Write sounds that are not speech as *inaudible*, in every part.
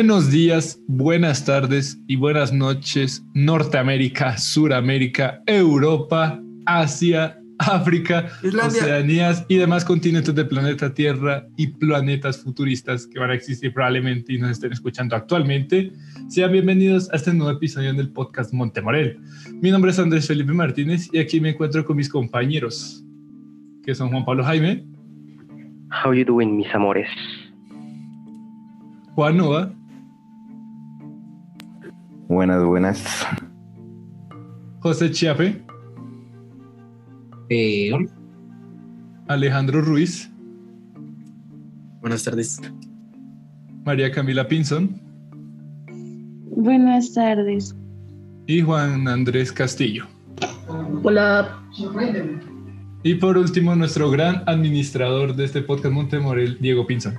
Buenos días, buenas tardes y buenas noches, Norteamérica, Suramérica, Europa, Asia, África, Oceanías y demás continentes del planeta Tierra y planetas futuristas que van a existir probablemente y nos estén escuchando actualmente. Sean bienvenidos a este nuevo episodio del podcast Montemorel. Mi nombre es Andrés Felipe Martínez y aquí me encuentro con mis compañeros, que son Juan Pablo Jaime. How you doing, mis amores? Juan Nova. Buenas, buenas. José Chiape. Eh, Alejandro Ruiz. Buenas tardes. María Camila Pinson. Buenas tardes. Y Juan Andrés Castillo. Hola. Y por último, nuestro gran administrador de este podcast Montemorel, Diego Pinson.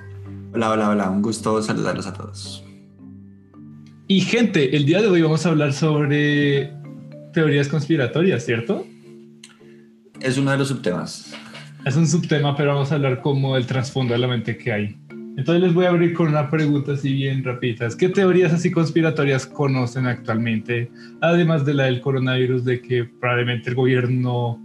Hola, hola, hola. Un gusto saludarlos a todos. Y gente, el día de hoy vamos a hablar sobre teorías conspiratorias, ¿cierto? Es uno de los subtemas. Es un subtema, pero vamos a hablar como el trasfondo de la mente que hay. Entonces les voy a abrir con una pregunta así bien rapiditas. ¿Qué teorías así conspiratorias conocen actualmente? Además de la del coronavirus, de que probablemente el gobierno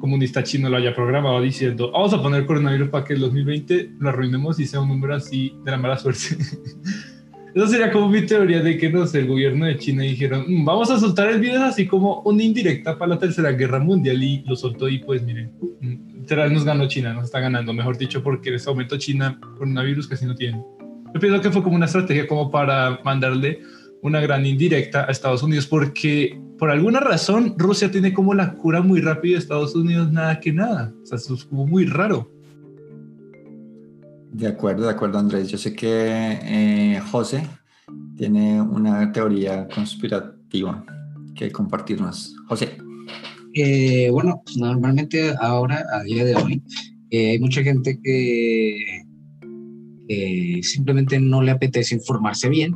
comunista chino lo haya programado diciendo, vamos a poner coronavirus para que el 2020 lo arruinemos y sea un número así de la mala suerte. *laughs* Eso sería como mi teoría de que, no sé, el gobierno de China dijeron, mm, vamos a soltar el virus así como una indirecta para la Tercera Guerra Mundial y lo soltó y pues miren, mm, literal nos ganó China, nos está ganando, mejor dicho, porque en este momento China coronavirus casi no tiene. Yo pienso que fue como una estrategia como para mandarle una gran indirecta a Estados Unidos porque por alguna razón Rusia tiene como la cura muy rápido y Estados Unidos nada que nada. O sea, eso es como muy raro. De acuerdo, de acuerdo Andrés. Yo sé que eh, José tiene una teoría conspirativa que compartirnos. José. Eh, bueno, normalmente ahora, a día de hoy, eh, hay mucha gente que simplemente no le apetece informarse bien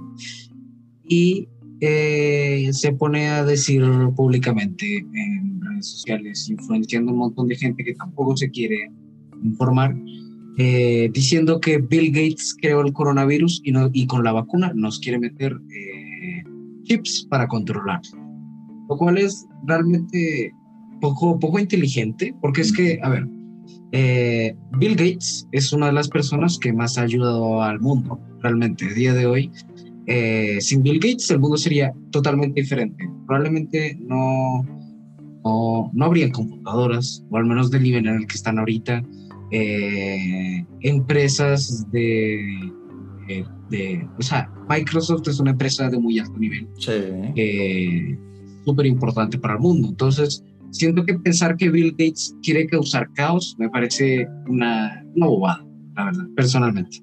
y eh, se pone a decir públicamente en redes sociales, influenciando un montón de gente que tampoco se quiere informar, eh, diciendo que Bill Gates creó el coronavirus y, con la vacuna nos quiere meter eh, chips para controlar, lo cual es realmente poco, poco inteligente, porque es que, a ver, Bill Gates es una de las personas que más ha ayudado al mundo, realmente, día de hoy eh, sin Bill Gates el mundo sería totalmente diferente. Probablemente no, no, no habrían computadoras, o al menos del nivel en el que están ahorita. Eh, empresas de, de, O sea, Microsoft es una empresa de muy alto nivel. Sí. Súper importante para el mundo. Entonces, siento que pensar que Bill Gates quiere causar caos me parece una, una bobada, la verdad, personalmente.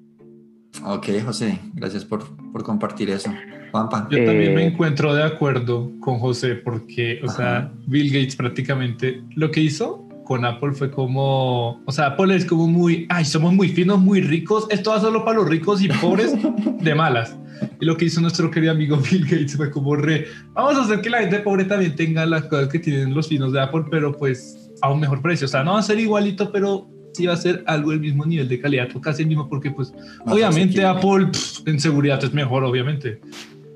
Ok, José, gracias por, por compartir eso. Juanpa. Yo también me eh, encuentro de acuerdo con José porque, o sea, Bill Gates prácticamente lo que hizo con Apple fue como, o sea, Apple es como muy, ay, somos muy finos, muy ricos, esto va solo para los ricos y pobres de malas. Y lo que hizo nuestro querido amigo *laughs* Bill Gates fue como re, vamos a hacer que la gente pobre también tenga las cosas que tienen los finos de Apple, pero pues a un mejor precio. O sea, no va a ser igualito, pero sí va a ser algo del mismo nivel de calidad, o casi el mismo, porque pues obviamente Apple en seguridad es mejor, obviamente,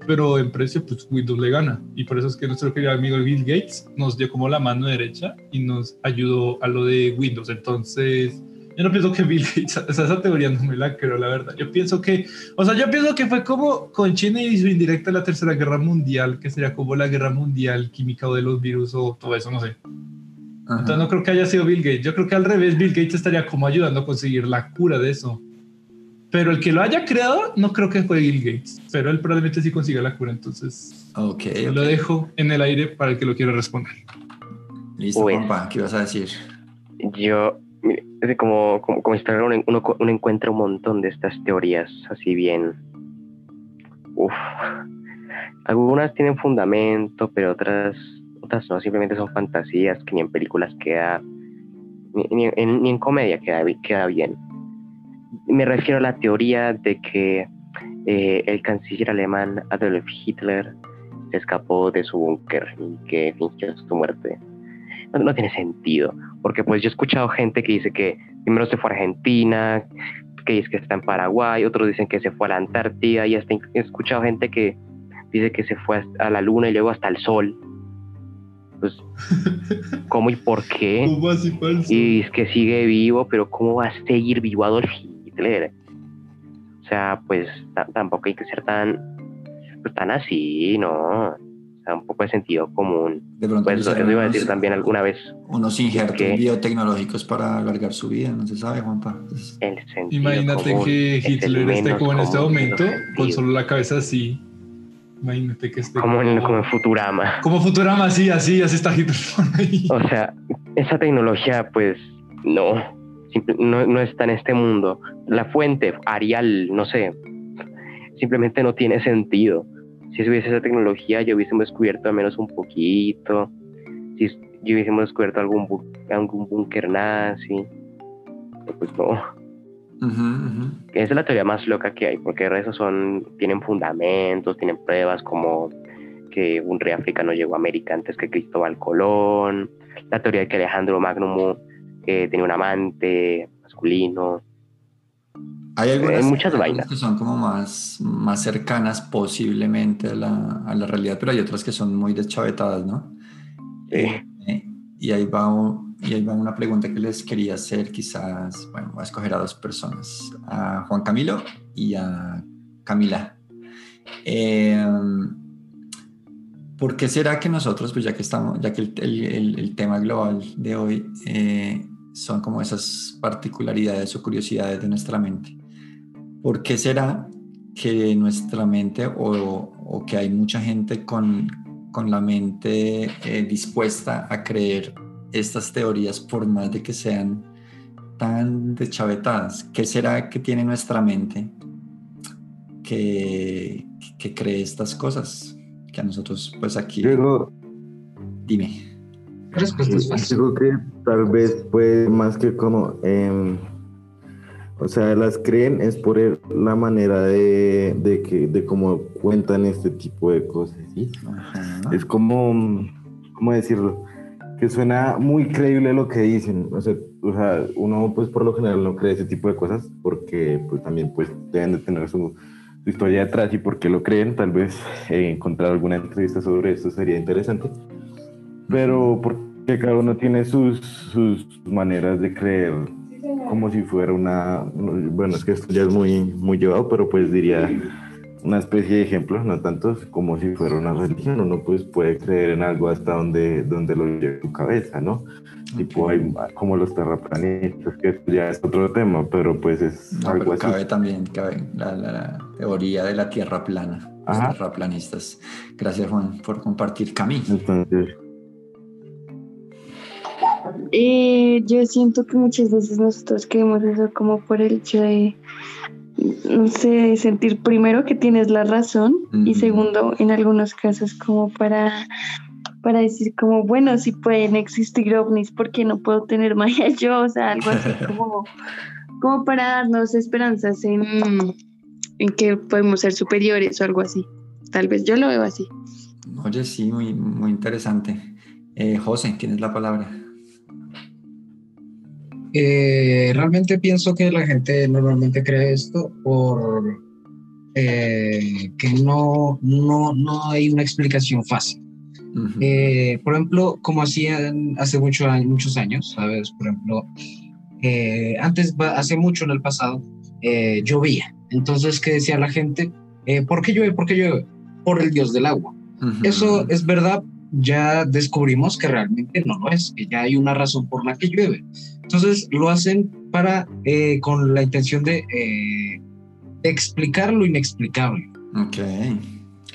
pero en precio pues Windows le gana y por eso es que nuestro querido amigo Bill Gates nos dio como la mano derecha y nos ayudó a lo de Windows, entonces yo no pienso que Bill Gates, *laughs* o sea, esa teoría no me la creo, la verdad. Yo pienso que, o sea, yo pienso que fue como con China y su indirecta la Tercera Guerra Mundial, que sería como la guerra mundial química o de los virus o todo eso, no sé. Entonces no creo que haya sido Bill Gates. Yo creo que al revés, Bill Gates estaría como ayudando a conseguir la cura de eso. Pero el que lo haya creado, no creo que fue Bill Gates. Pero él probablemente sí consiga la cura. Entonces, okay, lo dejo en el aire para el que lo quiera responder. Listo, pues, ¿qué vas a decir? Yo, como, como, como uno, uno, encuentra un montón de estas teorías así bien. Uf. Algunas tienen fundamento, pero otras otras no, simplemente son fantasías que ni en películas queda, ni, en, comedia queda, queda bien. Me refiero a la teoría de que eh, el canciller alemán Adolf Hitler se escapó de su búnker y que fingió su muerte. No, tiene sentido, porque pues yo he escuchado gente que dice que primero se fue a Argentina, que es que está en Paraguay, otros dicen que se fue a la Antártida y hasta he escuchado gente que dice que se fue a la luna y luego hasta el sol. Pues, *laughs* ¿cómo y por qué? ¿Cómo así falso? Y es que sigue vivo, pero ¿cómo va a seguir vivo Adolf Hitler? O sea, pues ta- tampoco hay que ser tan, pues, tan así, ¿no? O sea, un poco de sentido común. De pronto Pues eso iba a unos- decir también alguna vez, Unos injertos biotecnológicos para alargar su vida, no se sabe, Juanpa. El sentido Imagínate común que es Hitler esté como en este momento, con solo la cabeza así. Imagínate que esté como en, como en Futurama. como Futurama, así, así, así está Hitler por ahí. O sea, esa tecnología, pues, no, no, no está en este mundo. La fuente, Arial, no sé, simplemente no tiene sentido. Si hubiese esa tecnología, ya hubiésemos descubierto al menos un poquito. Si hubiésemos descubierto algún, bu- algún búnker nazi. Pero Pues no. Esa es la teoría más loca que hay, porque esos son, tienen fundamentos, tienen pruebas como que un rey africano llegó a América antes que Cristóbal Colón, la teoría de que Alejandro Magno eh, tenía un amante masculino. Hay algunas, Hay muchas algunas vainas. que son como más, más cercanas posiblemente a la, a la realidad, pero hay otras que son muy deschavetadas, ¿no? Sí. Eh, y, ahí va, y ahí va una pregunta que les quería hacer, quizás, bueno, voy a escoger a dos personas, a Juan Camilo y a Camila. Eh, ¿Por qué será que nosotros, pues ya que estamos, ya que el, el- el- el tema global de hoy eh, son como esas particularidades o curiosidades de nuestra mente? ¿Por qué será que nuestra mente o, o que hay mucha gente con, con la mente eh, dispuesta a creer estas teorías por más de que sean tan deschavetadas? ¿Qué será que tiene nuestra mente que, que cree estas cosas? Que a nosotros, pues aquí, dime. La respuesta es fácil. digo que tal vez pues más que como, em, o sea, las creen es por el- la manera de, de que, de cómo cuentan este tipo de cosas, ¿sí? Ajá. Es como, ¿cómo decirlo? Que suena muy creíble lo que dicen. O sea, o sea, uno pues por lo general no cree ese tipo de cosas porque pues también pues deben de tener su, su historia detrás y por qué lo creen. Tal vez eh, encontrar alguna entrevista sobre esto sería interesante. Pero porque cada uno tiene sus, sus maneras de creer como si fuera una, bueno, es que esto ya es muy, muy llevado, pero pues diría una especie de ejemplo, no tanto como si fuera una religión, uno pues puede creer en algo hasta donde, donde lo lleve su cabeza, ¿no? Tipo hay como los terraplanistas, que ya es otro tema, pero pues es No, algo pero así. cabe también cabe la, la- la teoría de la tierra plana, los Ajá. terraplanistas. Gracias Juan por compartir. Cami. Entonces, Eh, yo siento que muchas veces nosotros creemos eso como por el hecho de, no sé, sentir primero que tienes la razón y segundo, en algunos casos como para, para decir como, bueno, si pueden existir ovnis, ¿por qué no puedo tener *laughs* magia yo? O sea, algo así *laughs* como, como para darnos esperanzas en, en que podemos ser superiores o algo así. Tal vez yo lo veo así. Oye, sí, muy, muy interesante. Eh, José, tienes la palabra. Eh, realmente pienso que la gente normalmente cree esto por eh, que no, no, no hay una explicación fácil. Ujú. Eh, por ejemplo, como hacían hace mucho, muchos años, ¿sabes? Por ejemplo, eh, antes, hace mucho en el pasado, eh, llovía. Entonces, ¿qué decía la gente? Eh, ¿Por qué llueve? ¿Por qué llueve? Por el dios del agua. Ujú. Eso es verdad, ya descubrimos que realmente no lo es, que ya hay una razón por la que llueve. Entonces lo hacen para, eh, con la intención de, eh, de explicar lo inexplicable. Ok,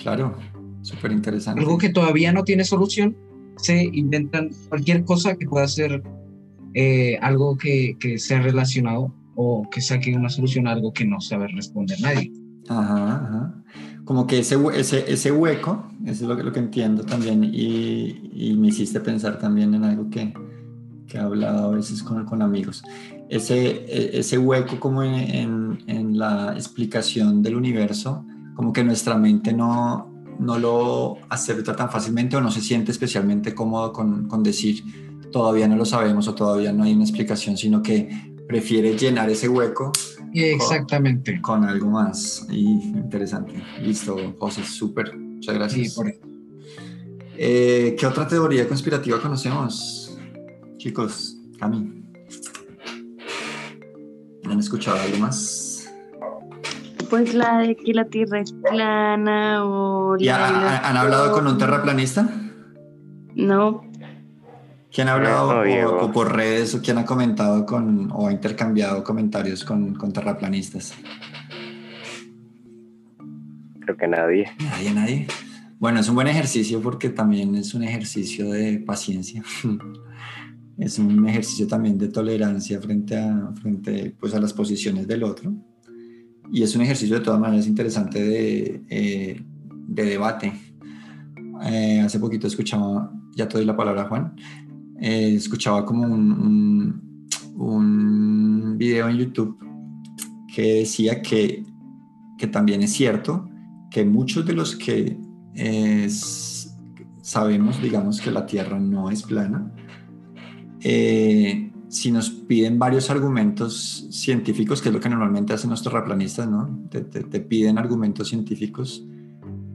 claro, súper interesante. Algo que todavía no tiene solución, se inventan cualquier cosa que pueda ser eh, algo que, que sea relacionado o que saque una solución a algo que no sabe responder nadie. Ajá, ajá. Como que ese, ese, ese hueco, eso es lo lo que entiendo también, y, y me hiciste pensar también en algo que, que he hablado a veces con, con amigos. Ese, e- ese hueco como en, en, en la explicación del universo, como que nuestra mente no, no lo acepta tan fácilmente o no se siente especialmente cómodo con, con decir todavía no lo sabemos o todavía no hay una explicación, sino que prefiere llenar ese hueco Exactamente. con algo más. Y interesante. Listo, José, súper. Muchas gracias. Sí, por Eh, ¿Qué otra teoría conspirativa conocemos? Chicos, Cami. ¿Han escuchado algo más? Pues la de que la Tierra es plana o... ¿Y la ha- de los ha- han hablado con un terraplanista? No, ¿Quién ha hablado No, o- Diego. o por redes o quién ha comentado con o ha intercambiado comentarios con, con terraplanistas? Creo que nadie. Nadie, nadie. Bueno, es un buen ejercicio porque también es un ejercicio de paciencia. *laughs* es un ejercicio también de tolerancia frente a, frente, pues, a las posiciones del otro. Y es un ejercicio de todas maneras interesante de, eh, de debate. Eh, hace poquito escuchaba, ya te doy la palabra Juan, eh, escuchaba como un, un, un video en YouTube que decía que, que también es cierto que muchos de los que eh, s- sabemos, digamos, que la Tierra no es plana, eh, si nos piden varios argumentos científicos, que es lo que normalmente hacen los terraplanistas, ¿no? Te, te- te piden argumentos científicos.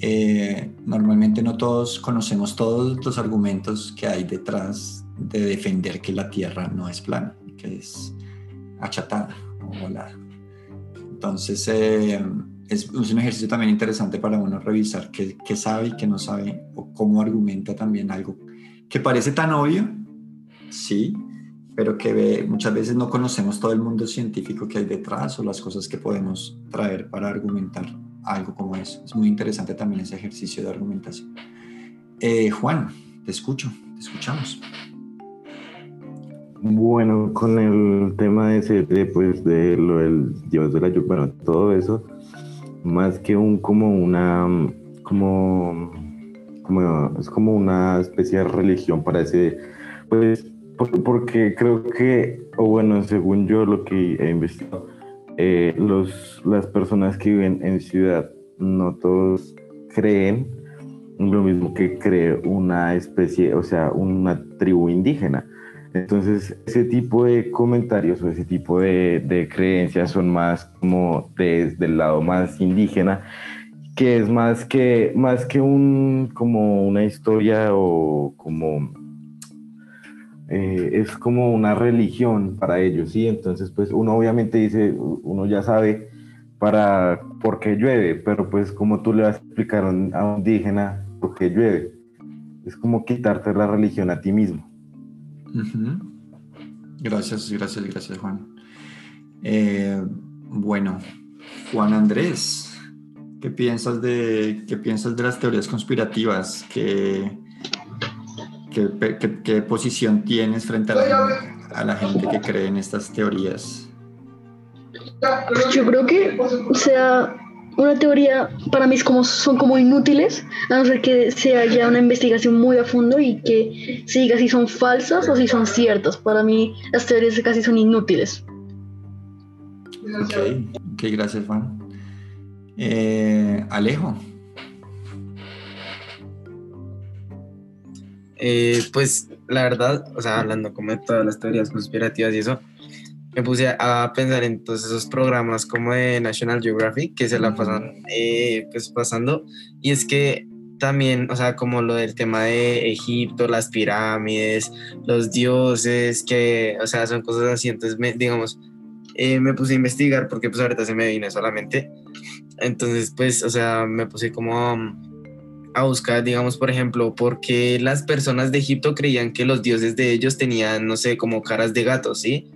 eh, normalmente no todos conocemos todos los argumentos que hay detrás de defender que la Tierra no es plana, que es achatada o volada. Entonces, eh, es, un ejercicio también interesante para uno revisar qué, sabe y qué no sabe, o cómo argumenta también algo que parece tan obvio, sí, pero que muchas veces no conocemos todo el mundo científico que hay detrás o las cosas que podemos traer para argumentar algo como eso. Es muy interesante también ese ejercicio de argumentación. Eh, Juan, te escucho, te escuchamos. Bueno, con el tema ese de, pues, de lo del Dios de la lluvia, bueno, todo eso, más que un, como una, como, como, es como una especie de religión para ese, pues, por- porque creo que, o bueno, según yo lo que he investigado, eh, los, las personas que viven en ciudad, no todos creen lo mismo que cree una especie, o sea, una tribu indígena. Entonces, ese tipo de comentarios o ese tipo de, creencias son más como desde el lado más indígena, que es más que, más que un, como una historia o como, eh, es como una religión para ellos, ¿sí? Entonces, pues uno obviamente dice, uno ya sabe para por qué llueve, pero pues como tú le vas a explicar a un indígena por qué llueve, es como quitarte la religión a ti mismo. Gracias, gracias, gracias, Juan. Eh, bueno, Juan Andrés, ¿qué piensas de, qué piensas de las teorías conspirativas? ¿Qué, qué, qué- qué posición tienes frente a la, a la gente que cree en estas teorías? Yo creo que, o sea, una teoría para mí es como, son como inútiles, a no ser que se haya una investigación muy a fondo y que se diga si son falsas o si son ciertas. Para mí las teorías casi son inútiles. Ok, ok, gracias, Juan. Eh, Alejo, Eh, pues la verdad, o sea, hablando como de todas las teorías conspirativas y eso, me puse a pensar en todos esos programas como de National Geographic que se la pasan eh, pues pasando. Y es que también, o sea, como lo del tema de Egipto, las pirámides, los dioses, que, o sea, son cosas así, entonces, me, digamos, eh, me puse a investigar porque pues ahorita se me vino solamente, entonces pues, o sea, me puse como a, a buscar, digamos, por ejemplo, por qué las personas de Egipto creían que los dioses de ellos tenían, no sé, como caras de gatos, ¿sí?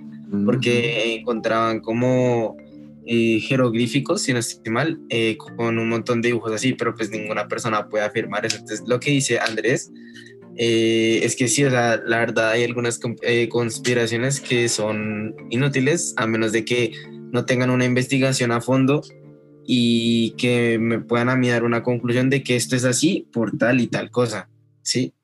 Porque encontraban como eh, jeroglíficos, si no estoy mal, eh, con un montón de dibujos así, pero pues ninguna persona puede afirmar eso. Entonces, lo que dice Andrés eh, es que sí, o sea, la verdad hay algunas eh, conspiraciones que son inútiles, a menos de que no tengan una investigación a fondo y que me puedan a mí dar una conclusión de que esto es así por tal y tal cosa, ¿sí?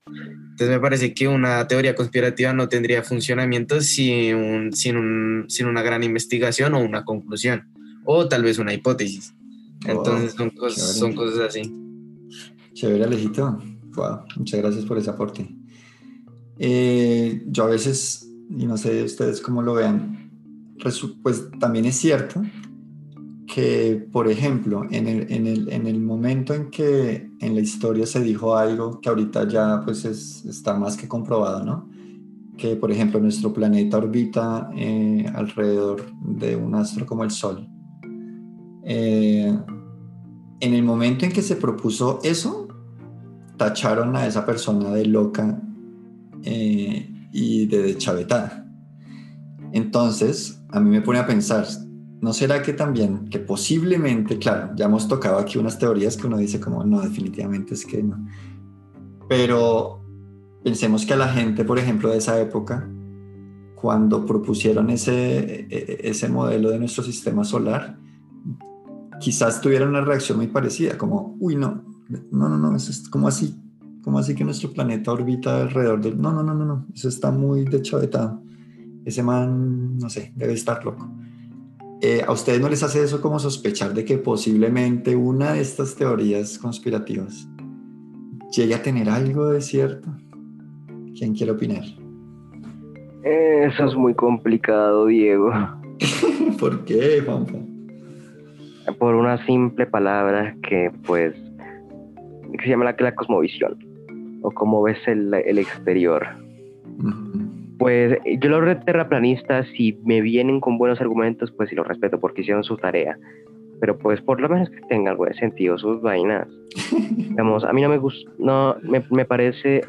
Entonces me parece que una teoría conspirativa no tendría funcionamiento sin, un- sin, un- sin una gran investigación o una conclusión, o tal vez una hipótesis. Entonces son, cos- chévere. son cosas así. Chévere, Alejito. Wow, muchas gracias por ese aporte. Eh, yo a veces, y no sé ustedes cómo lo vean, pues también es cierto que, por ejemplo, en el, en el- en el momento en que en la historia se dijo algo que ahorita ya pues es- está más que comprobado, ¿no? Que, por ejemplo, nuestro planeta orbita eh, alrededor de un astro como el Sol. Eh, en el momento en que se propuso eso, tacharon a esa persona de loca eh, y de deschavetada. Entonces, a mí me pone a pensar, ¿no será que también, que posiblemente, claro, ya hemos tocado aquí unas teorías que uno dice como, no, definitivamente es que no. Pero pensemos que a la gente, por ejemplo, de esa época, cuando propusieron ese, e- ese modelo de nuestro sistema solar, quizás tuvieran una reacción muy parecida, como, uy, no, no, no, no, eso es como así, como así que nuestro planeta orbita alrededor del... No, no, no, no, no, eso está muy deschavetado. Ese man, no sé, debe estar loco. Eh, ¿A ustedes no les hace eso como sospechar de que posiblemente una de estas teorías conspirativas llegue a tener algo de cierto? ¿Quién quiere opinar? Eso es muy complicado, Diego. *laughs* ¿Por qué, Juanpa? Por una simple palabra que, pues, que se llama la, la cosmovisión. O cómo ves el, el exterior. Pues yo los terraplanistas, si me vienen con buenos argumentos, pues sí los respeto porque hicieron su tarea. Pero pues por lo menos que tenga algo de sentido sus vainas. *laughs* Digamos, a mí no me gusta, no, me, me parece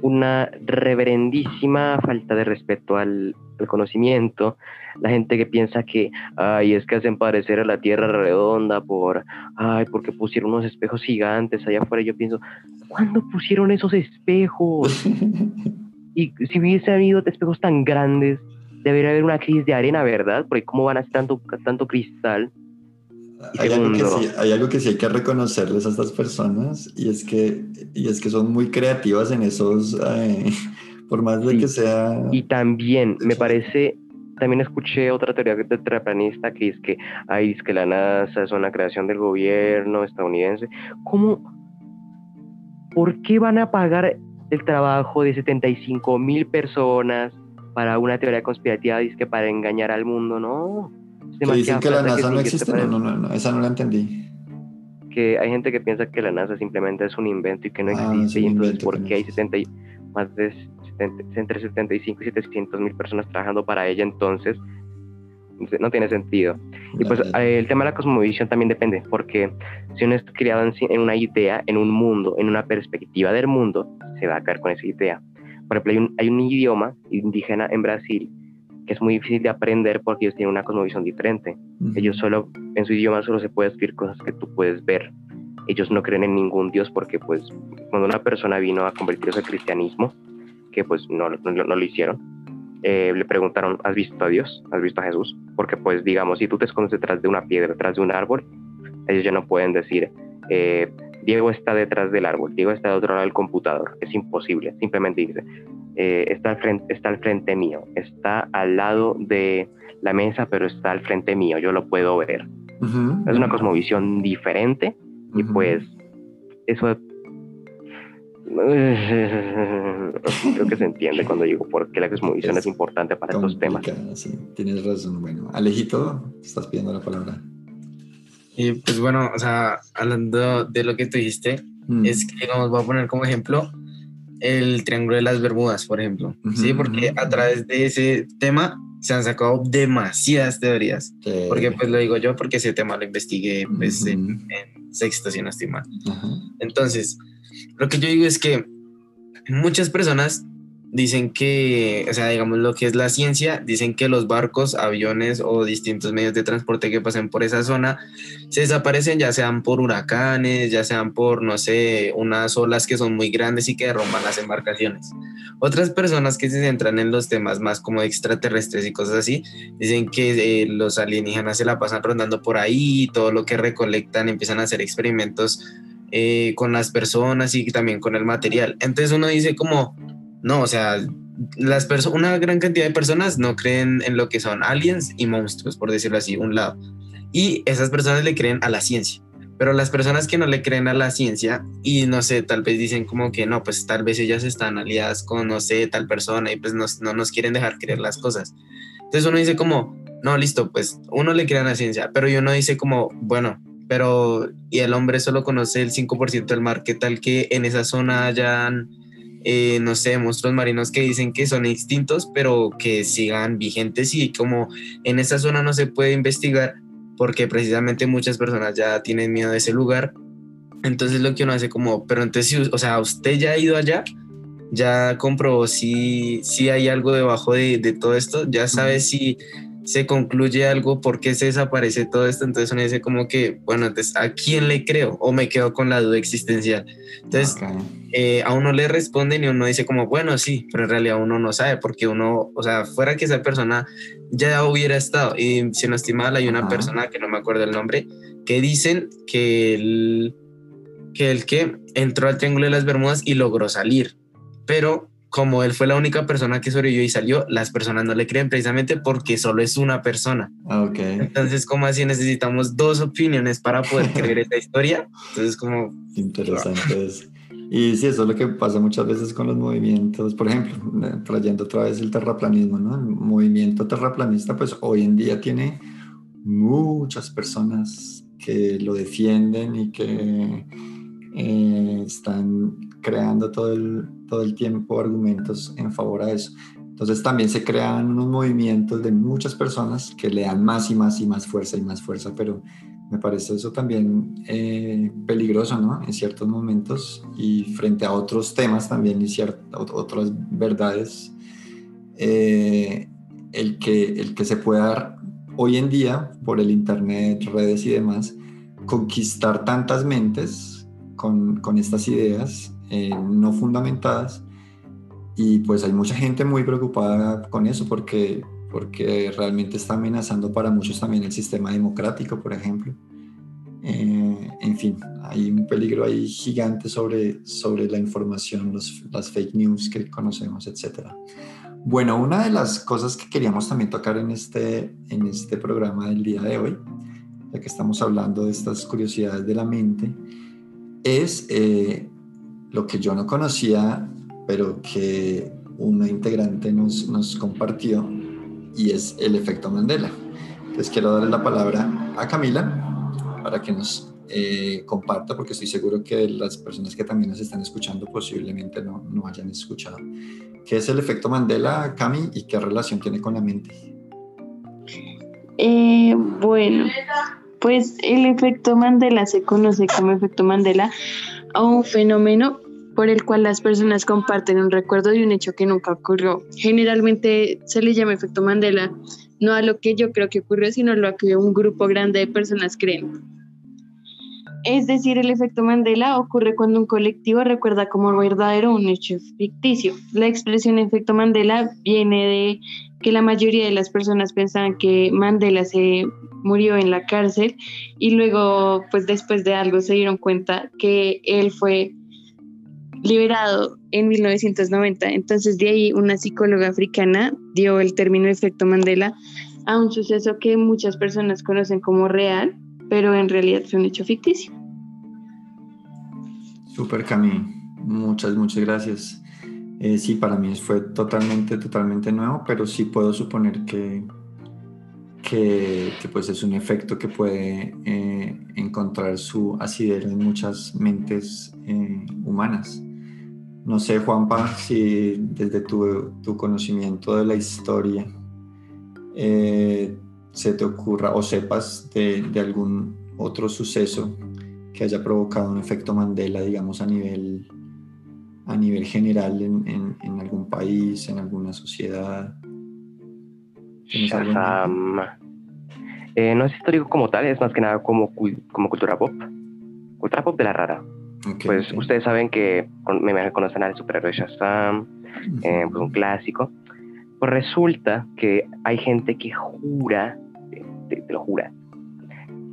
una reverendísima falta de respeto al, al conocimiento. La gente que piensa que, ay, es que hacen parecer a la Tierra redonda por, ay, porque pusieron unos espejos gigantes allá afuera. Yo pienso, ¿cuándo pusieron esos espejos? *laughs* Y si hubiese habido espejos tan grandes, debería haber una crisis de arena, ¿verdad? Porque cómo van a hacer tanto, tanto cristal. Hay algo, que sí, hay algo que sí hay que reconocerles a estas personas y es que, y es que son muy creativas en esos, eh, *laughs* por más de Sí. que sea... Y también me parece, también escuché otra teoría de terraplanista que es que, ay, es que la NASA es una creación del gobierno estadounidense. ¿Cómo? ¿Por qué van a pagar el trabajo de 75 mil personas para una teoría conspirativa? Dice que para engañar al mundo, no. Es que dicen que la NASA se no existe, no, no, no, no, esa no la entendí. que hay gente que piensa que la NASA simplemente es un invento y que no Ah, existe, y entonces invento, ¿por qué hay tienes 70 y- más de 70 entre 75 y 700 mil personas trabajando para ella? Entonces, no tiene sentido. Y pues eh, el tema de la cosmovisión también depende, porque si uno es criado en, una idea, en un mundo, en una perspectiva del mundo, se va a caer con esa idea. Por ejemplo, hay un, hay un idioma indígena en Brasil que es muy difícil de aprender porque ellos tienen una cosmovisión diferente. Ellos solo, en su idioma solo se puede escribir cosas que tú puedes ver. Ellos no creen en ningún dios porque pues cuando una persona vino a convertirse al cristianismo, que pues no, no, no lo hicieron, eh, le preguntaron, ¿has visto a Dios? ¿Has visto a Jesús? Porque pues digamos, si tú te escondes detrás de una piedra, detrás de un árbol, ellos ya no pueden decir, eh, Diego está detrás del árbol, Diego está de otro lado del computador. Es imposible, simplemente dice, eh, está, al frente, está al frente mío, está al lado de la mesa, pero está al frente mío, yo lo puedo ver. Es una cosmovisión diferente y pues eso *laughs* creo que se entiende cuando digo por qué la cosmovisión es, Es importante para estos temas. Sí, tienes razón. Bueno, Alejito, estás pidiendo la palabra. Y pues bueno, o sea, hablando de lo que tú dijiste, Mm. es que, digamos, voy a poner como ejemplo el Triángulo de las Bermudas, por ejemplo. Sí, Ujú, porque ujú. a través de ese tema se han sacado demasiadas teorías. Sí. Porque pues lo digo yo, porque ese tema lo investigué pues, Ujú. en, en sexto, si no estoy mal. Entonces, lo que yo digo es que muchas personas dicen que, o sea, digamos lo que es la ciencia, dicen que los barcos, aviones o distintos medios de transporte que pasen por esa zona se desaparecen, ya sean por huracanes, ya sean por, no sé, unas olas que son muy grandes y que derrumban las embarcaciones. Otras personas que se centran en los temas más como extraterrestres y cosas así, dicen que eh, los alienígenas se la pasan rondando por ahí, todo lo que recolectan empiezan a hacer experimentos eh, con las personas y también con el material. Entonces uno dice como, no, o sea, las una gran cantidad de personas no creen en lo que son aliens y monstruos, por decirlo así, un lado. Y esas personas le creen a la ciencia. Pero las personas que no le creen a la ciencia y no sé, tal vez dicen como que no, pues tal vez ellas están aliadas con, no sé, tal persona y pues no, no nos quieren dejar creer las cosas. Entonces uno dice como, no, listo, pues uno le crea la ciencia, pero y uno dice como, bueno, pero y el hombre solo conoce el 5% del mar, ¿qué tal que en esa zona hayan, eh, no sé, monstruos marinos que dicen que son extintos, pero que sigan vigentes y como en esa zona no se puede investigar porque precisamente muchas personas ya tienen miedo de ese lugar. Entonces lo que uno hace como, pero entonces, o sea, usted ya ha ido allá, ya comprobó si, si hay algo debajo de, de todo esto, ya sabe si se concluye algo, por qué se desaparece todo esto, entonces uno dice como que, bueno, entonces, ¿a quién le creo? O me quedo con la duda existencial. Entonces, eh, a uno le responden y uno dice como, bueno, sí, pero en realidad uno no sabe, porque uno, o sea, fuera que esa persona ya hubiera estado, y si no estima hay una persona, que no me acuerdo el nombre, que dicen que el que el que entró al Triángulo de las Bermudas y logró salir, pero como él fue la única persona que sobrevivió y salió, las personas no le creen precisamente porque solo es una persona. Ah, ok. Entonces, como así necesitamos dos opiniones para poder *laughs* creer esta historia? Entonces, como... Interesante eso. Y sí, eso es lo que pasa muchas veces con los movimientos. Por ejemplo, eh, trayendo otra vez el terraplanismo, ¿no? El movimiento terraplanista, pues hoy en día tiene muchas personas que lo defienden y que eh, están creando todo el, todo el tiempo argumentos en favor a eso. Entonces también se crean unos movimientos de muchas personas que le dan más y más y más fuerza y más fuerza, pero me parece eso también eh, peligroso, ¿no? En ciertos momentos y frente a otros temas también y otras verdades, eh, el, que, el que se pueda hoy en día por el Internet, redes y demás, conquistar tantas mentes con, con estas ideas eh, no fundamentadas y pues hay mucha gente muy preocupada con eso porque, porque realmente está amenazando para muchos también el sistema democrático, por ejemplo. Eh, en fin, hay un peligro ahí gigante sobre, sobre la información, las fake news que conocemos, etc. Bueno, una de las cosas que queríamos también tocar en este, en este programa del día de hoy, ya que estamos hablando de estas curiosidades de la mente, es eh, lo que yo no conocía, pero que una integrante nos, nos compartió, y es el efecto Mandela. Entonces quiero darle la palabra a Camila para que nos eh, comparta, porque estoy seguro que las personas que también nos están escuchando posiblemente no, no hayan escuchado. ¿Qué es el efecto Mandela, Cami, y qué relación tiene con la mente? Eh, bueno, pues el efecto Mandela se conoce como efecto Mandela a un fenómeno por el cual las personas comparten un recuerdo de un hecho que nunca ocurrió. Generalmente se le llama efecto Mandela no a lo que yo creo que ocurrió, sino a lo que un grupo grande de personas creen. Es decir, el efecto Mandela ocurre cuando un colectivo recuerda como verdadero un hecho ficticio. La expresión efecto Mandela viene de que la mayoría de las personas pensaban que Mandela se murió en la cárcel y luego, pues después de algo, se dieron cuenta que él fue liberado en 1990. Entonces, de ahí una psicóloga africana dio el término efecto Mandela a un suceso que muchas personas conocen como real, pero en realidad es un hecho ficticio. Super Cami, muchas, muchas gracias. Eh, sí, para mí fue totalmente, totalmente nuevo, pero sí puedo suponer que, que, pues es un efecto que puede eh, encontrar su asidero en muchas mentes eh, humanas. No sé, Juanpa, si desde tu, tu conocimiento de la historia se te ocurra o sepas de, de, algún otro suceso que haya provocado un efecto Mandela, digamos, a nivel, a nivel general en, en, en algún país, en alguna sociedad. Shazam. Eh, no es histórico como tal, es más que nada como, como cultura pop. Cultura pop de la rara. Okay, pues okay. ustedes saben que me conocen al superhéroe Shazam, eh, pues un clásico. Pues resulta que hay gente que jura, te, te lo jura,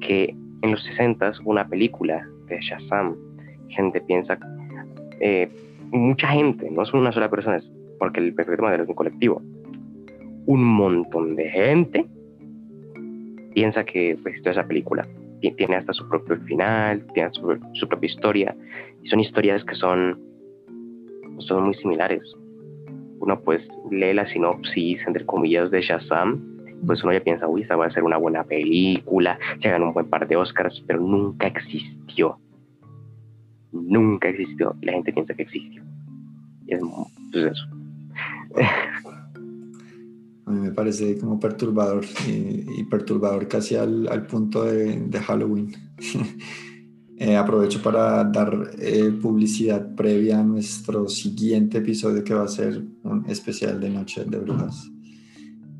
que en los 60 hubo una película de Shazam. Gente piensa, eh, mucha gente, no es una sola persona, porque el perfecto modelo es un colectivo. Un montón de gente piensa que pues, existió esa película. Tiene hasta su propio final, tiene su, propia historia. Y son historias que son, son muy similares. Uno pues lee la sinopsis, entre comillas, de Shazam pues uno ya piensa, uy, esa va a ser una buena película, se gana un buen par de Oscars, pero nunca existió. Nunca existió. La gente piensa que existió. Y es pues eso. *laughs* A mí me parece como perturbador y, perturbador casi al, al punto de, de Halloween. *laughs* Eh, aprovecho para dar eh, publicidad previa a nuestro siguiente episodio que va a ser un especial de Noche de Brujas.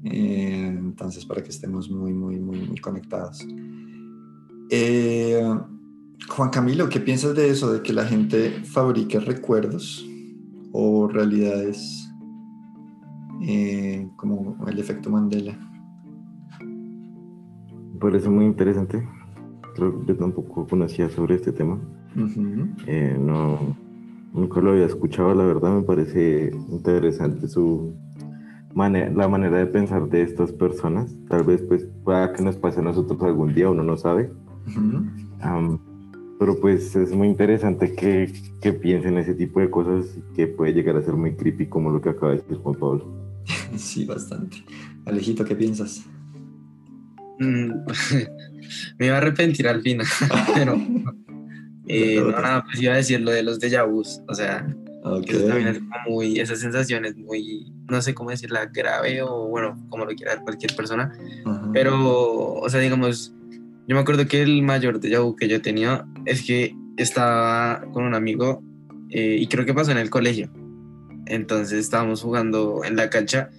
Eh, entonces, para que estemos muy, muy, muy, muy conectados. Juan Camilo, ¿qué piensas de eso? De que la gente fabrique recuerdos o realidades como el efecto Mandela. Me parece muy interesante yo tampoco conocía sobre este tema. Eh, no, nunca lo había escuchado, la verdad me parece interesante su manera, la manera de pensar de estas personas. Tal vez pues pueda que nos pase a nosotros algún día, uno no sabe. Pero pues es muy interesante que, que piensen ese tipo de cosas que puede llegar a ser muy creepy como lo que acaba de decir Juan Pablo. *laughs* Sí, bastante. Alejito, ¿qué piensas? Mm, *laughs* me iba a arrepentir al final, *laughs* pero eh, no, nada, pues iba a decir lo de los déjà vus, o sea, eso también es como muy, esa sensación es muy, no sé cómo decirla, grave o bueno, como lo quiera cualquier persona, pero, o sea, digamos, yo me acuerdo que el mayor déjà vu que yo tenía es que estaba con un amigo eh, y creo que pasó en el colegio, entonces estábamos jugando en la cancha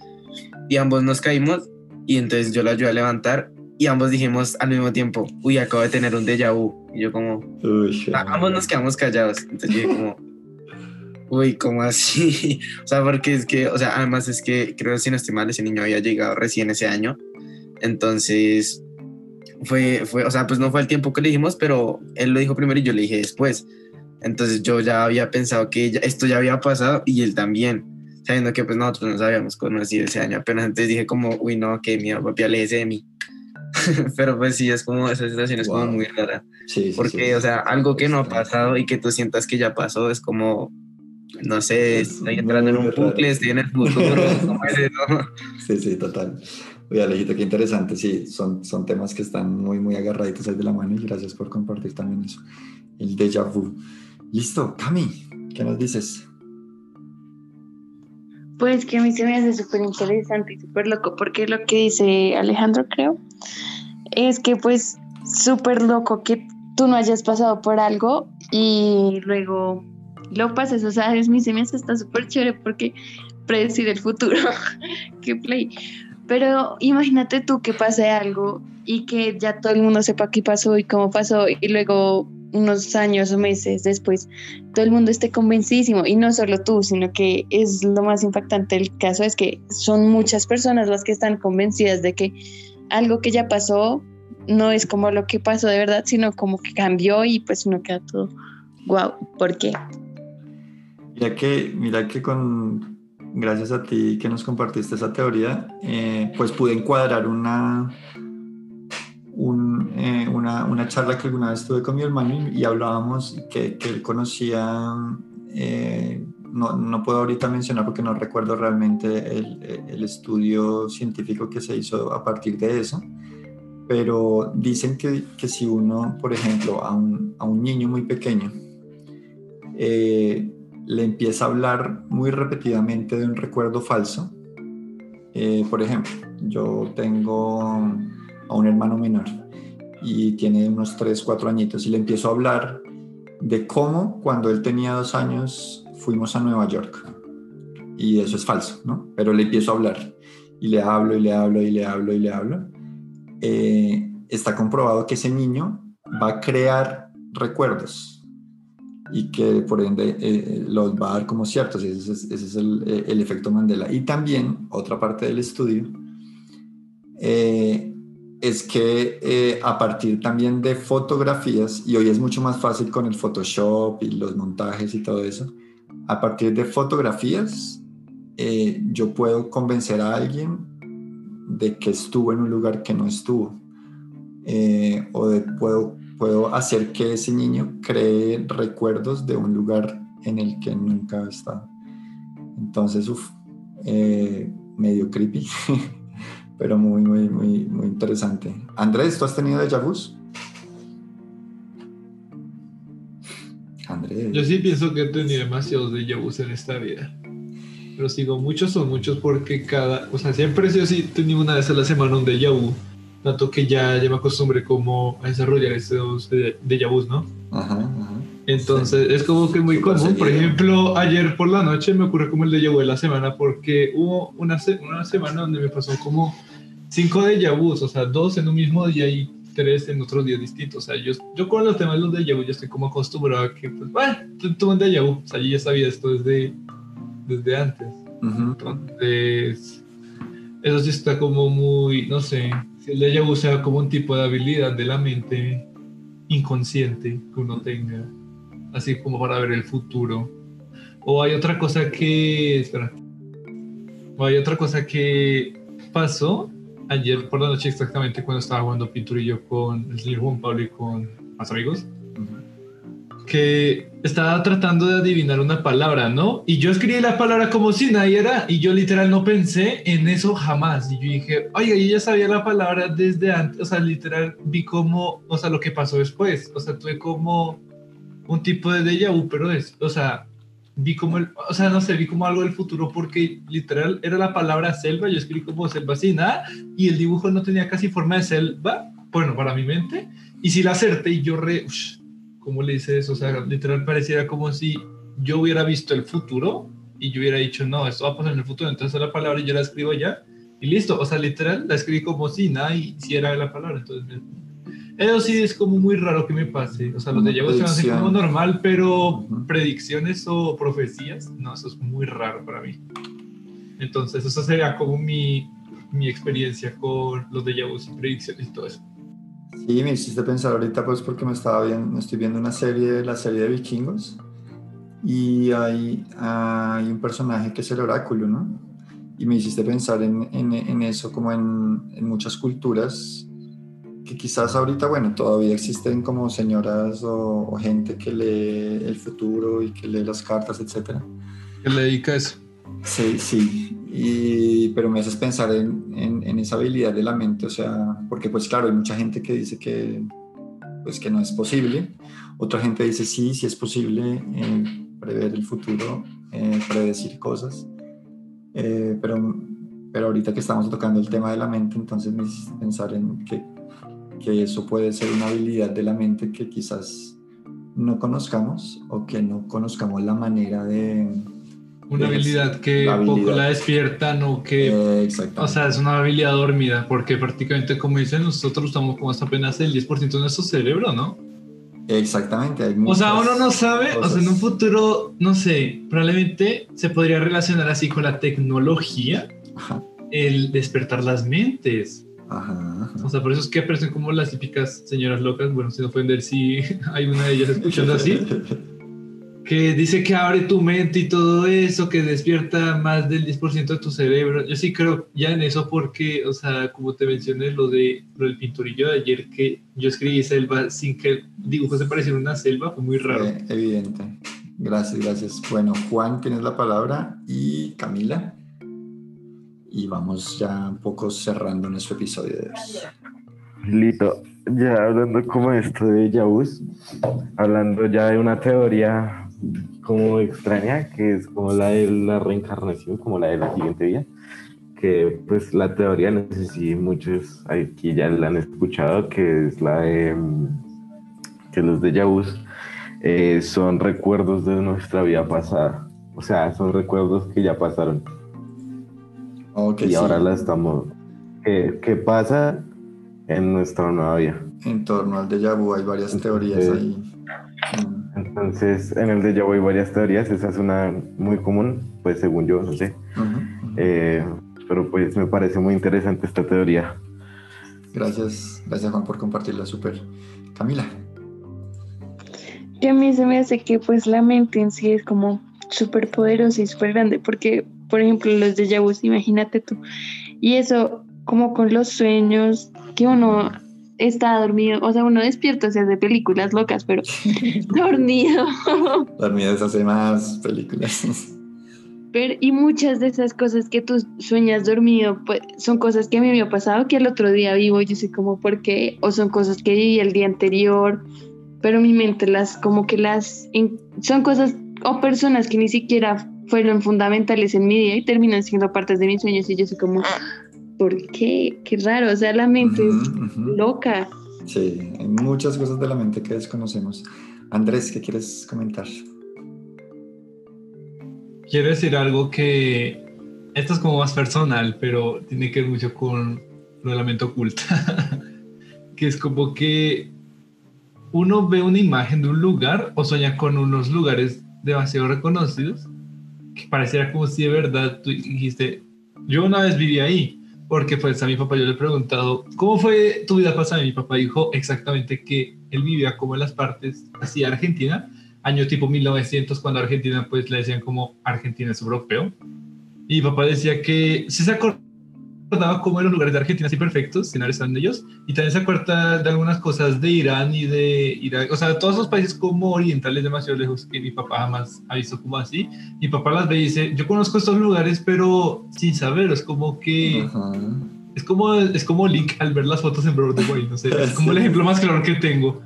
y ambos nos caímos y entonces yo lo ayudé a levantar y ambos dijimos al mismo tiempo, uy, acabo de tener un déjà vu. Y yo como, ah, ambos nos quedamos callados. Entonces yo como, *laughs* uy, ¿cómo así? *laughs* o sea, porque es que, o sea, además es que creo que si no estoy mal, ese niño había llegado recién ese año. Entonces, fue, fue, o sea, pues no fue el tiempo que le dijimos, pero él lo dijo primero y yo le dije después. Entonces yo ya había pensado que esto ya había pasado y él también, sabiendo que pues nosotros nos habíamos conocido ese año apenas. Entonces dije como, uy, no, que mi papá le de mí. *laughs* pero pues sí, es como, esa situación es como muy rara. Sí, porque, o sea, algo que no ha pasado y que tú sientas que ya pasó es como, no sé, estoy entrando en un bucle, estoy en el futuro, *laughs* Sí, sí, total. Oye, Alejito, qué interesante, sí, son, son temas que están muy, muy agarraditos ahí de la mano y gracias por compartir también eso. El déjà vu. Listo, Cami, ¿qué nos dices? Pues que a mí se me hace súper interesante y súper loco, porque lo que dice Alejandro, creo, es que pues súper loco que tú no hayas pasado por algo y luego lo pases, o sea, a mí se me hace está súper chévere porque predecir el futuro, *laughs* que play. Pero imagínate tú que pase algo y que ya todo el mundo sepa qué pasó y cómo pasó y luego unos años o meses después todo el mundo esté convencidísimo y no solo tú, sino que es lo más impactante del caso es que son muchas personas las que están convencidas de que algo que ya pasó no es como lo que pasó de verdad, sino como que cambió y pues uno queda todo, wow, ¿por qué? Mira que, mira que con, gracias a ti que nos compartiste esa teoría, eh, pues pude encuadrar una, eh, una, una, charla que alguna vez tuve con mi hermano y, hablábamos que, que, él conocía, eh, no, no, puedo ahorita mencionar porque no recuerdo realmente el, el, estudio científico que se hizo a partir de eso, pero dicen que, que si uno, por ejemplo, a un, a un niño muy pequeño, eh, le empieza a hablar muy repetidamente de un recuerdo falso, por ejemplo, yo tengo a un hermano menor y tiene unos 3, 4 añitos y le empiezo a hablar de cómo cuando él tenía dos años fuimos a Nueva York. Y eso es falso, ¿no? Pero le empiezo a hablar y le hablo y le hablo y le hablo y le hablo. Eh, está comprobado que ese niño va a crear recuerdos y que por ende eh, los va a dar como ciertos. Ese es, ese es el, eh, el, efecto Mandela. Y también, otra parte del estudio, eh, es que eh, a partir también de fotografías, y hoy es mucho más fácil con el Photoshop y los montajes y todo eso, a partir de fotografías eh, yo puedo convencer a alguien de que estuvo en un lugar que no estuvo, eh, o de, puedo, puedo hacer que ese niño cree recuerdos de un lugar en el que nunca ha estado. Entonces, uff, medio creepy. *laughs* pero muy, muy, muy, muy interesante. Andrés, ¿tú has tenido déjà vus? Andrés. Yo sí pienso que he tenido demasiados déjà vus en esta vida. Pero sigo, muchos son muchos porque cada, o sea, siempre yo sí tenía una vez a la semana un déjà vu. Tanto que ya, ya me acostumbré como a desarrollar estos de- vus, ¿no? Ajá, ajá. Entonces es como que muy común. Por ejemplo, ayer por la noche me ocurrió como el déjà vu de la semana porque hubo una, se- una semana donde me pasó como cinco déjà vus, o sea, dos en un mismo día y tres en otros días distintos. O sea, yo, yo con los temas de los déjà vu ya estoy como acostumbrado a que, pues, bueno, tu- tuve un déjà vu. O sea, yo ya sabía esto desde, desde antes. Ujú. Entonces, eso sí está como muy, no sé, vu sea como un tipo de habilidad de la mente inconsciente que uno tenga, así como para ver el futuro. O hay otra cosa que, espera, o hay otra cosa que pasó ayer por la noche exactamente cuando estaba jugando pinturillo con el señor Juan Pablo y con más amigos que estaba tratando de adivinar una palabra, ¿no? Y yo escribí la palabra como si nadie era, y yo literal no pensé en eso jamás. Y yo dije, oiga, yo ya sabía la palabra desde antes, o sea, literal vi como, o sea, lo que pasó después, o sea, tuve como un tipo de déjà vu, pero es, o sea, vi como el, o sea, no sé, vi como algo del futuro porque literal era la palabra selva, yo escribí como selva sin nada, y el dibujo no tenía casi forma de selva, bueno, para mi mente, y si la acerté y yo re, ush, ¿cómo le dice eso? O sea, literal pareciera como si yo hubiera visto el futuro y yo hubiera dicho, no, esto va a pasar en el futuro, entonces la palabra y yo la escribo ya y listo. O sea, literal la escribí como si nada y si era la palabra. Entonces, eso sí es como muy raro que me pase. O sea, los de Yahoo se me hacen como normal, pero Ujú. predicciones o profecías, no, eso es muy raro para mí. Entonces, eso sería como mi, mi experiencia con los de Yahoo y predicciones y todo eso. Sí, me hiciste pensar ahorita, pues porque me estaba viendo, estoy viendo una serie, la serie de vikingos, y hay, hay un personaje que es el oráculo, ¿no? Y me hiciste pensar en, en- en eso, como en, en muchas culturas, que quizás ahorita, bueno, todavía existen como señoras o, o gente que lee el futuro y que lee las cartas, etcétera. ¿Qué le dedica eso? Sí, sí, y, pero me haces pensar en, en- en esa habilidad de la mente, o sea, porque pues claro, hay mucha gente que dice que, pues, que no es posible, otra gente dice sí, sí es posible eh, prever el futuro, eh, predecir cosas, eh, pero, pero ahorita que estamos tocando el tema de la mente, entonces me hiciste pensar en que, que eso puede ser una habilidad de la mente que quizás no conozcamos o que no conozcamos la manera de... Una Es habilidad que poco la despiertan o que Eh. O sea, es una habilidad dormida, porque prácticamente, como dicen, nosotros estamos como hasta apenas el 10% de nuestro cerebro, ¿no? Exactamente. hay O sea, uno no sabe, o sea, en un futuro, no sé, probablemente se podría relacionar así con la tecnología, Ajá, el despertar las mentes. ajá, ajá. O sea, por eso es que aparecen como las típicas señoras locas, bueno, sin ofender si *laughs* hay una de ellas escuchando así, que dice que abre tu mente y todo eso, que despierta más del 10% de tu cerebro. Yo sí creo ya en eso porque, o sea, como te mencioné, lo, de, lo del pinturillo de ayer, que yo escribí selva sin que el dibujo se pareciera a una selva, fue muy raro. Eh, evidente. Gracias, gracias. Bueno, Juan, tienes la palabra y Camila. Y vamos ya un poco cerrando nuestro episodio de hoy. Listo. Ya hablando como esto de Yahús, hablando ya de una teoría como extraña, que es como la de la reencarnación, como la de la siguiente vida, que pues la teoría, no sé si muchos aquí ya la han escuchado, que es la de mm, que los de Yahús son recuerdos de nuestra vida pasada, o sea, son recuerdos que ya pasaron Ok, y sí. ahora la estamos, que, que pasa en nuestra nueva vida. En torno al déjà vu hay varias teorías ahí. Mm, Entonces, en el de vu hay varias teorías, esa es una muy común, pues según yo, no sé. ujú. Eh, pero pues me parece muy interesante esta teoría. Gracias, gracias Juan por compartirla, súper. Camila. Que a mí se me hace que pues la mente en sí es como súper poderosa y súper grande, porque por ejemplo los de vus, imagínate tú, y eso como con los sueños que uno está dormido, o sea, uno despierta, se hace películas locas, pero *laughs* dormido. Dormidas hace más películas. *laughs* Pero, y muchas de esas cosas que tú sueñas dormido, pues son cosas que a mí me ha pasado que el otro día vivo, yo sé como por qué, o son cosas que viví el día anterior, pero mi mente las, como que las, in- son cosas o personas que ni siquiera fueron fundamentales en mi día y terminan siendo partes de mis sueños y yo sé como, ¿por qué? Qué raro, o sea, la mente es Ujú, ujú. loca. Sí, hay muchas cosas de la mente que desconocemos. Andrés, ¿qué quieres comentar? Quiero decir algo que esto es como más personal, pero tiene que ver mucho con lo de la mente oculta. *laughs* que es como que uno ve una imagen de un lugar o sueña con unos lugares demasiado reconocidos que pareciera como si de verdad tú dijiste, yo una vez viví ahí. Porque pues a mi papá yo le he preguntado, ¿cómo fue tu vida pasada? Y mi papá dijo exactamente que él vivía como en las partes así Argentina, año tipo 1900, cuando Argentina pues le decían como Argentina es europeo. Y mi papá decía que sí se acordaba cómo eran los lugares de Argentina así perfectos, en están de ellos, y también se acuerda de algunas cosas de Irán y de Irak, o sea, todos esos países como orientales demasiado lejos que mi papá jamás ha visto como así. Mi papá las ve y dice, yo conozco estos lugares, pero sin saber, es como que... Ajá. Es como, es como Link al ver las fotos en Wild, no sé, es *laughs* como el ejemplo más claro que tengo.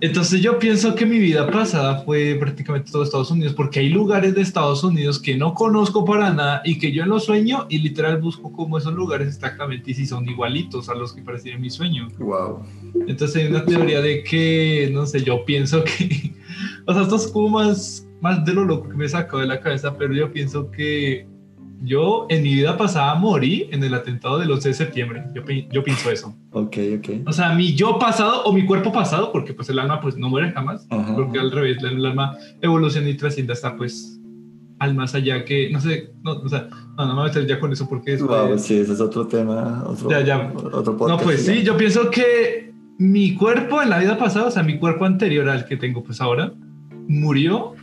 Entonces yo pienso que mi vida pasada fue prácticamente todo Estados Unidos, porque hay lugares de Estados Unidos que no conozco para nada y que yo en los sueño y literal busco como esos lugares exactamente y si son igualitos a los que parecían mi sueño. Wow. Entonces hay una teoría de que, no sé, yo pienso que, *laughs* o sea, esto es como más, más de lo loco que me sacó de la cabeza, pero yo pienso que yo en mi vida pasada morí en el atentado del 11 de septiembre. Yo, yo pienso eso. Ok, ok. O sea, mi yo pasado o mi cuerpo pasado, porque pues el alma pues no muere jamás, Ajá. porque al revés, el, alma evoluciona y trasciende hasta pues al más allá que, no sé, no, o sea, no, no me voy a meter ya con eso porque es... Wow, sí, ese es otro tema, otro, Ya, ya. otro No, podcast. pues sí, ya. yo pienso que mi cuerpo en la vida pasada, o sea, mi cuerpo anterior al que tengo pues ahora, murió,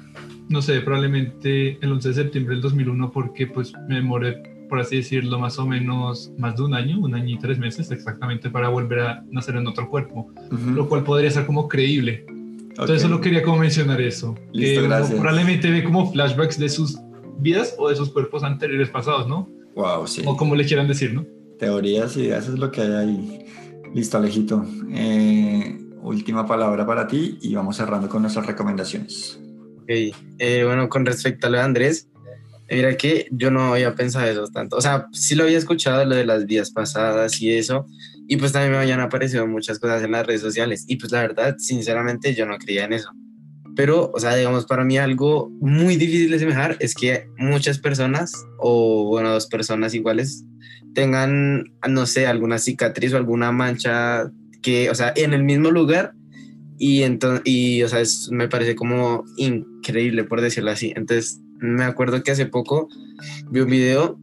no sé, probablemente el 11 de septiembre del 2001 porque pues me demoré, por así decirlo, más o menos más de un año, un año y tres meses exactamente para volver a nacer en otro cuerpo, Ujú. lo cual podría ser como creíble. Entonces Ok. solo quería como mencionar eso, Listo, que probablemente ve como flashbacks de sus vidas o de sus cuerpos anteriores pasados, ¿no? Wow, sí. O como le quieran decir, ¿no? Teorías y eso es lo que hay ahí. Listo, Alejito. Eh, última palabra para ti y vamos cerrando con nuestras recomendaciones. Eh, bueno, con respecto a lo de Andrés, eh, mira que yo no había pensado eso tanto. O sea, sí lo había escuchado, lo de las vidas pasadas y eso, y pues también me habían aparecido muchas cosas en las redes sociales, y pues la verdad, sinceramente, yo no creía en eso. Pero, o sea, digamos, para mí algo muy difícil de semejar es que muchas personas, o bueno, dos personas iguales, tengan, no sé, alguna cicatriz o alguna mancha que, o sea, en el mismo lugar y entonces, y, o sea, es- me parece como increíble, por decirlo así. Entonces, me acuerdo que hace poco vi un video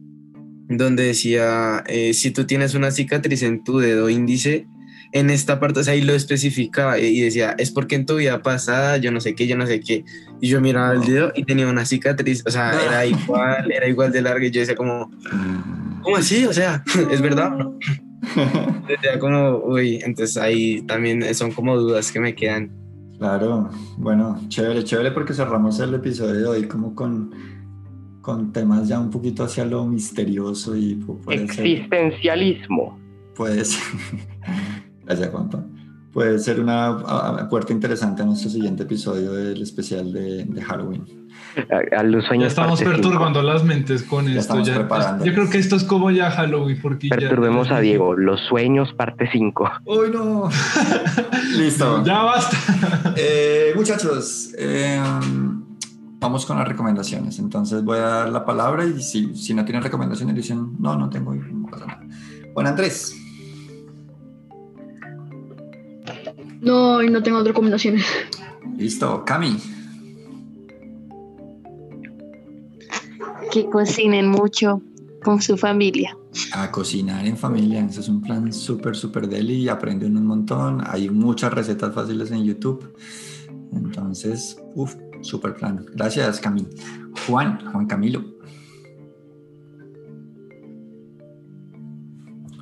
donde decía, eh, si tú tienes una cicatriz en tu dedo índice, en esta parte, o sea, ahí lo especificaba y decía, es porque en tu vida pasada, yo no sé qué, yo no sé qué. Y yo miraba el dedo y tenía una cicatriz, o sea, era *laughs* igual, era igual de larga y yo decía como, ¿cómo así? O sea, *laughs* ¿es verdad o no? *laughs* Decía como, uy, entonces ahí también son como dudas que me quedan. Claro, bueno, chévere, chévere porque cerramos el episodio de hoy como con, con temas ya un poquito hacia lo misterioso y pu- puede ser, Existencialismo. puede ser, *laughs* gracias Juanpa, puede ser una puerta interesante a nuestro siguiente episodio del especial de, de Halloween. A, a los Ya sueños. estamos parte cinco. perturbando las mentes con Ya esto. estamos Ya, yo creo que esto es como ya Halloween, porque ya- Perturbemos a Diego. Los sueños, parte 5. ¡Uy, no! *laughs* Listo. Ya basta. *laughs* Eh, muchachos, eh, vamos con las recomendaciones. Entonces voy a dar la palabra y si, si no tienen recomendaciones dicen, no, no tengo, y no pasa nada. Bueno, Andrés, No, y no tengo otras recomendaciones. listo. Cami, Que cocinen mucho con su familia. a cocinar en familia. Eso es un plan súper, súper deli y aprenden un montón. Hay muchas recetas fáciles en YouTube. Entonces, uff, súper plan. Gracias, Cami. Juan, Juan Camilo.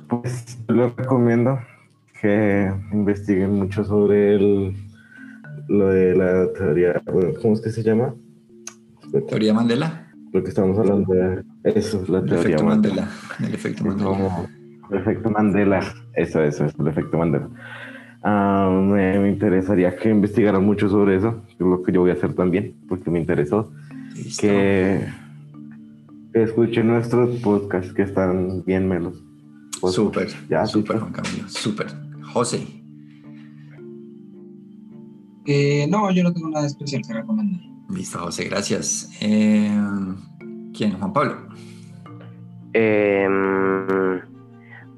Pues les recomiendo que investiguen mucho sobre el, lo de la teoría, bueno, ¿cómo es que se llama? Teoría Mandela. Lo que estamos hablando de eso es la El teoría efecto Mandela. Mandela. El efecto Mandela. como el efecto Mandela. Eso, eso, es el efecto Mandela. Ah, me, me interesaría que investigaran mucho sobre eso, que es lo que yo voy a hacer también, porque me interesó. Listo. Que, que escuchen nuestros podcasts que están bien melos. Súper, Ya, súper, listo. Juan Camilo, súper. José, Eh, no, yo no tengo nada especial que recomendar. Listo, José, gracias. Eh, ¿Quién? Juan Pablo. Em,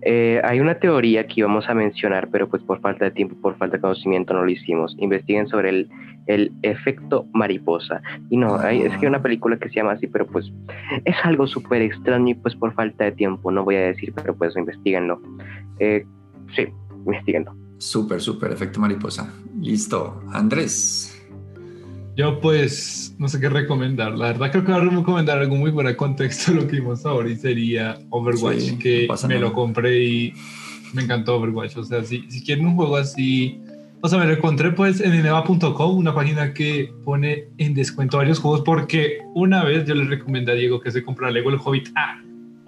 eh, hay una teoría que íbamos a mencionar, pero pues por falta de tiempo, por falta de conocimiento no lo hicimos. Investiguen sobre el, el efecto mariposa. Y no, hay, es que hay una película que se llama así, pero pues es algo súper extraño y pues por falta de tiempo no voy a decir, pero pues investiguenlo. Eh, sí, investiguenlo. Súper, súper, efecto mariposa. Listo. Andrés. Yo pues no sé qué recomendar. La verdad creo que voy a recomendar algo muy fuera de contexto lo que vimos ahora y sería Overwatch, Sí, que no me nada. lo compré y me encantó Overwatch. O sea, si, si quieren un juego así... O sea, me lo encontré pues en eneva.com, una página que pone en descuento varios juegos porque una vez yo le recomendé a Diego que se comprara Lego el Hobbit a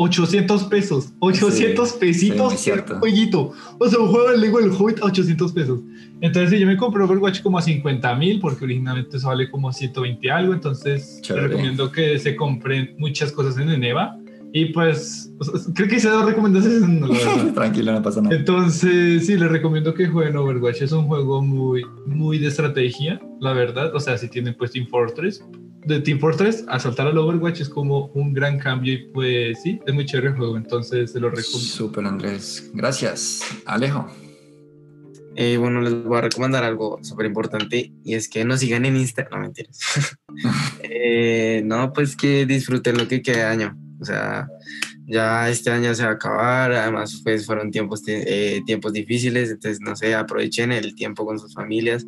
800 pesos. 800 Sí, pesitos sí, por jueguito. O sea, un juego de Lego el Hobbit a 800 pesos. Entonces, yo me compré Overwatch como a 50 mil, porque originalmente eso vale como 120 algo. Entonces, les recomiendo que se compren muchas cosas en Eneva. Y pues, o sea, creo que hice dos recomendaciones, no. *laughs* Tranquilo, no pasa nada. Entonces, sí, les recomiendo que jueguen Overwatch. Es un juego muy, muy de estrategia, la verdad. O sea, si tienen pues Team Fortress, de Team Fortress a saltar al Overwatch es como un gran cambio y pues sí, es muy chévere el juego. Entonces, se lo recomiendo. Súper, Andrés. Gracias. Alejo. Eh, bueno, les voy a recomendar algo súper importante y es que nos sigan en Instagram, no mentiras. *laughs* Eh, no, pues que disfruten lo que queda año. O sea, ya este año se va a acabar, además pues fueron tiempos, eh, tiempos difíciles, entonces no sé, aprovechen el tiempo con sus familias,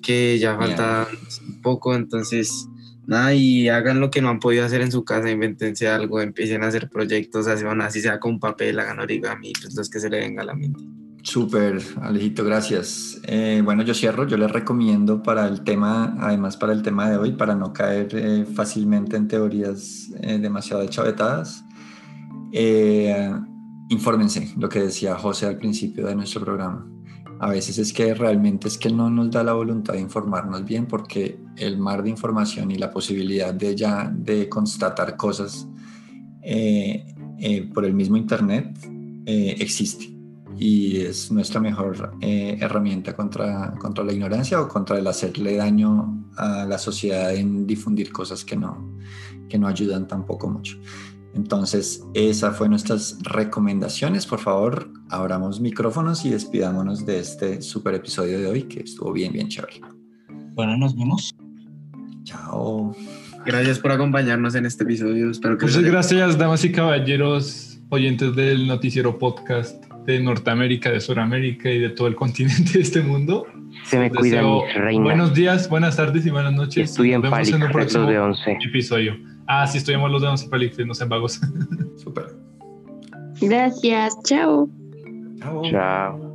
que ya falta un poco, entonces nada, y hagan lo que no han podido hacer en su casa, invéntense algo, empiecen a hacer proyectos, bueno, así sea con papel, hagan origami, pues los que se le venga a la mente. Súper, Alejito, gracias. Eh, bueno, yo cierro, yo les recomiendo para el tema, además para el tema de hoy, para no caer eh, fácilmente en teorías eh, demasiado chavetadas, eh, infórmense, lo que decía José al principio de nuestro programa. A veces es que realmente es que no nos da la voluntad de informarnos bien porque el mar de información y la posibilidad de ya de constatar cosas eh, eh, por el mismo internet eh, existe y es nuestra mejor herramienta contra, contra la ignorancia o contra el hacerle daño a la sociedad en difundir cosas que no, que no ayudan tampoco mucho. Entonces, esas fueron nuestras recomendaciones. Por favor, abramos micrófonos y despidámonos de este super episodio de hoy que estuvo bien, bien chévere. Bueno, nos vemos. Chao. Gracias por acompañarnos en este episodio. Espero que Muchas haya- gracias, damas y caballeros, oyentes del noticiero podcast de Norteamérica, de Sudamérica y de todo el continente de este mundo. Se me cuidan reinas. Buenos días, buenas tardes y buenas noches. Estudien Nos vemos en un próximo de 11. episodio. Ah, sí, estudiamos los de 11 Palic, no sean vagos. *laughs* Súper. Gracias, chao. Chao. Chao.